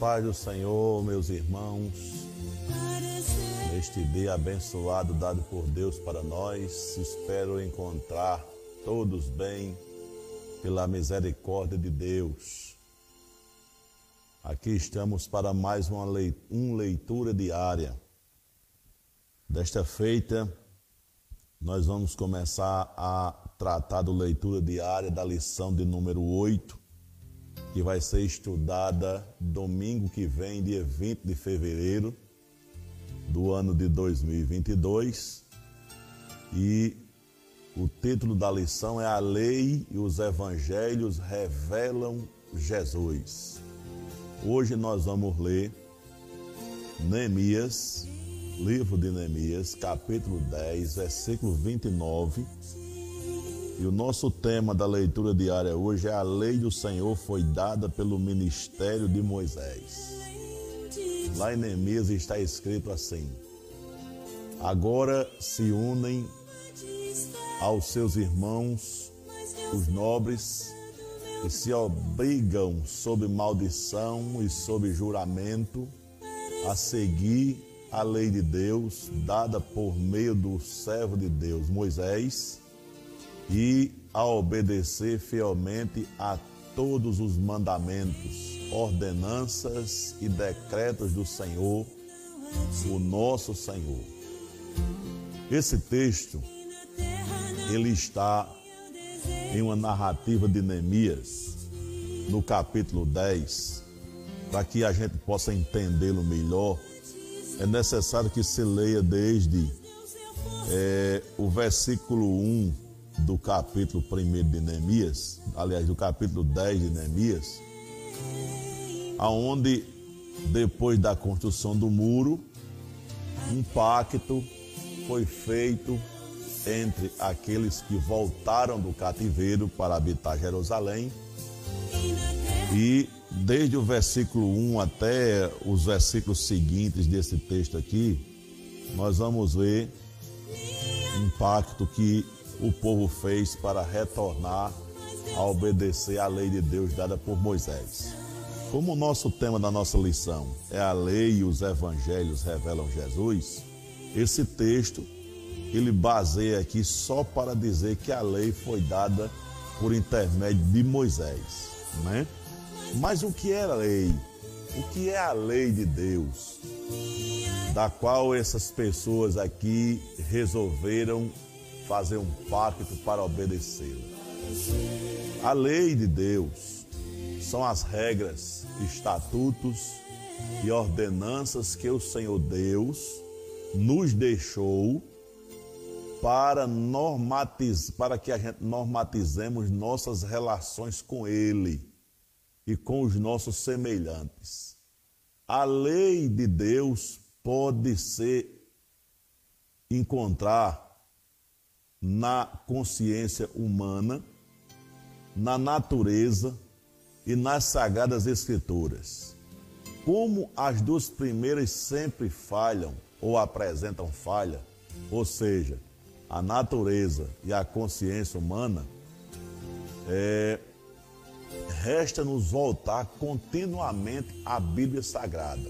paz do Senhor, meus irmãos. Neste dia abençoado dado por Deus para nós, espero encontrar todos bem pela misericórdia de Deus. Aqui estamos para mais uma leitura diária. Desta feita, nós vamos começar a tratar do leitura diária da lição de número 8, que vai ser estudada domingo que vem, dia 20 de fevereiro do ano de 2022. E o título da lição é A Lei e os Evangelhos Revelam Jesus. Hoje nós vamos ler Neemias, livro de Neemias, capítulo 10, versículo 29 e o nosso tema da leitura diária hoje é a lei do Senhor foi dada pelo ministério de Moisés. Lá em Neemias está escrito assim: Agora se unem aos seus irmãos, os nobres, que se obrigam sob maldição e sob juramento a seguir a lei de Deus dada por meio do servo de Deus, Moisés e a obedecer fielmente a todos os mandamentos, ordenanças e decretos do Senhor, o nosso Senhor. Esse texto ele está em uma narrativa de Neemias, no capítulo 10, para que a gente possa entendê-lo melhor, é necessário que se leia desde é, o versículo 1 do capítulo 1 de Neemias, aliás, do capítulo 10 de Neemias, aonde depois da construção do muro, um pacto foi feito entre aqueles que voltaram do cativeiro para habitar Jerusalém. E desde o versículo 1 até os versículos seguintes desse texto aqui, nós vamos ver um pacto que o povo fez para retornar a obedecer à lei de Deus dada por Moisés. Como o nosso tema da nossa lição é a lei e os evangelhos revelam Jesus, esse texto ele baseia aqui só para dizer que a lei foi dada por intermédio de Moisés, né? Mas o que é a lei? O que é a lei de Deus? Da qual essas pessoas aqui resolveram fazer um pacto para obedecê-la. A lei de Deus são as regras, estatutos e ordenanças que o Senhor Deus nos deixou para normatiz, para que a gente normatizemos nossas relações com Ele e com os nossos semelhantes. A lei de Deus pode ser encontrar na consciência humana, na natureza e nas sagradas escrituras. Como as duas primeiras sempre falham ou apresentam falha, ou seja, a natureza e a consciência humana, é, resta-nos voltar continuamente à Bíblia Sagrada.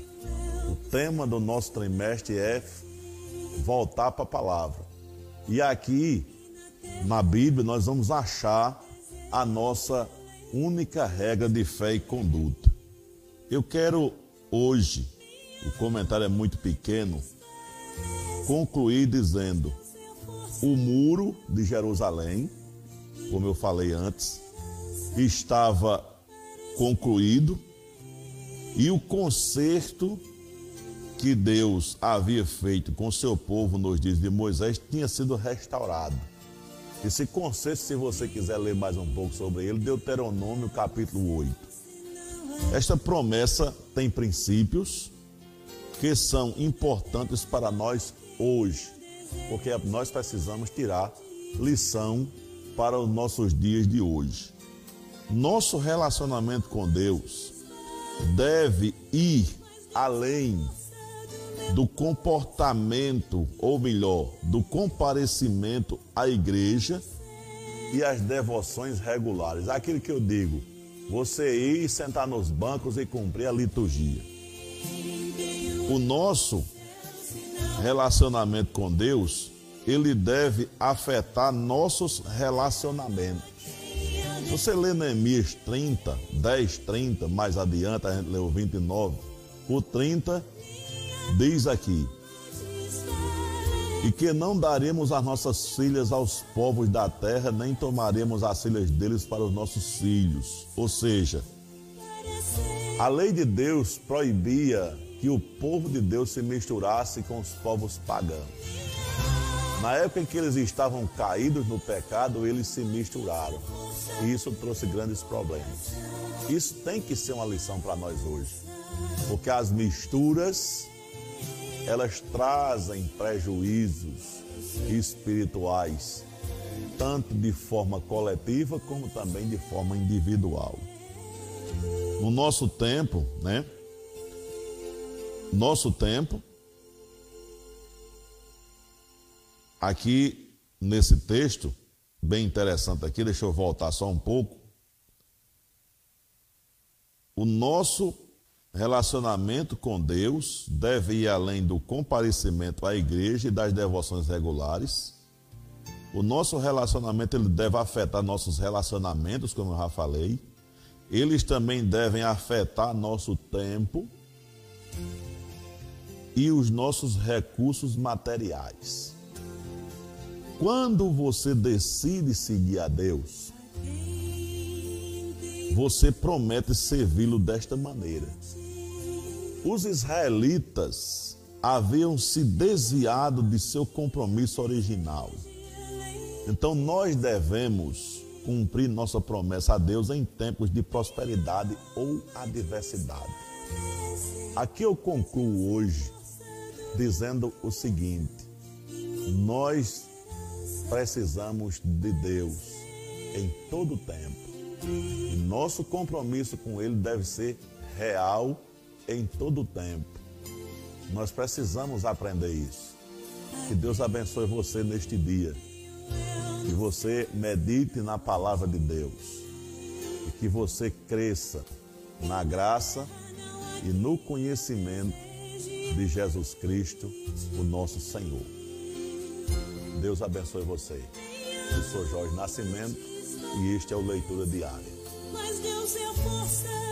O tema do nosso trimestre é voltar para a palavra. E aqui na Bíblia nós vamos achar a nossa única regra de fé e conduta. Eu quero hoje, o comentário é muito pequeno, concluir dizendo: o muro de Jerusalém, como eu falei antes, estava concluído e o conserto que Deus havia feito com seu povo nos dias de Moisés tinha sido restaurado. Esse conceito, se você quiser ler mais um pouco sobre ele, Deuteronômio capítulo 8. Esta promessa tem princípios que são importantes para nós hoje, porque nós precisamos tirar lição para os nossos dias de hoje. Nosso relacionamento com Deus deve ir além do comportamento, ou melhor, do comparecimento à igreja e às devoções regulares. Aquilo que eu digo, você ir sentar nos bancos e cumprir a liturgia. O nosso relacionamento com Deus, ele deve afetar nossos relacionamentos. Você lê Neemias 30, 10, 30, mais adiante a gente leu 29, o 30 diz aqui: E que não daremos as nossas filhas aos povos da terra, nem tomaremos as filhas deles para os nossos filhos. Ou seja, a lei de Deus proibia que o povo de Deus se misturasse com os povos pagãos. Na época em que eles estavam caídos no pecado, eles se misturaram. E isso trouxe grandes problemas. Isso tem que ser uma lição para nós hoje. Porque as misturas, elas trazem prejuízos espirituais, tanto de forma coletiva como também de forma individual. No nosso tempo, né? Nosso tempo, aqui nesse texto, bem interessante aqui, deixa eu voltar só um pouco. O nosso relacionamento com Deus deve ir além do comparecimento à igreja e das devoções regulares. O nosso relacionamento ele deve afetar nossos relacionamentos, como eu já falei. Eles também devem afetar nosso tempo e os nossos recursos materiais. Quando você decide seguir a Deus, você promete servi-lo desta maneira. Os israelitas haviam se desviado de seu compromisso original. Então nós devemos cumprir nossa promessa a Deus em tempos de prosperidade ou adversidade. Aqui eu concluo hoje dizendo o seguinte: nós precisamos de Deus em todo o tempo. Nosso compromisso com Ele deve ser real em todo o tempo. Nós precisamos aprender isso. Que Deus abençoe você neste dia. Que você medite na palavra de Deus. E que você cresça na graça e no conhecimento de Jesus Cristo, o nosso Senhor. Deus abençoe você. Eu sou Jorge Nascimento e este é o Leitura Diária. Mas Deus é a força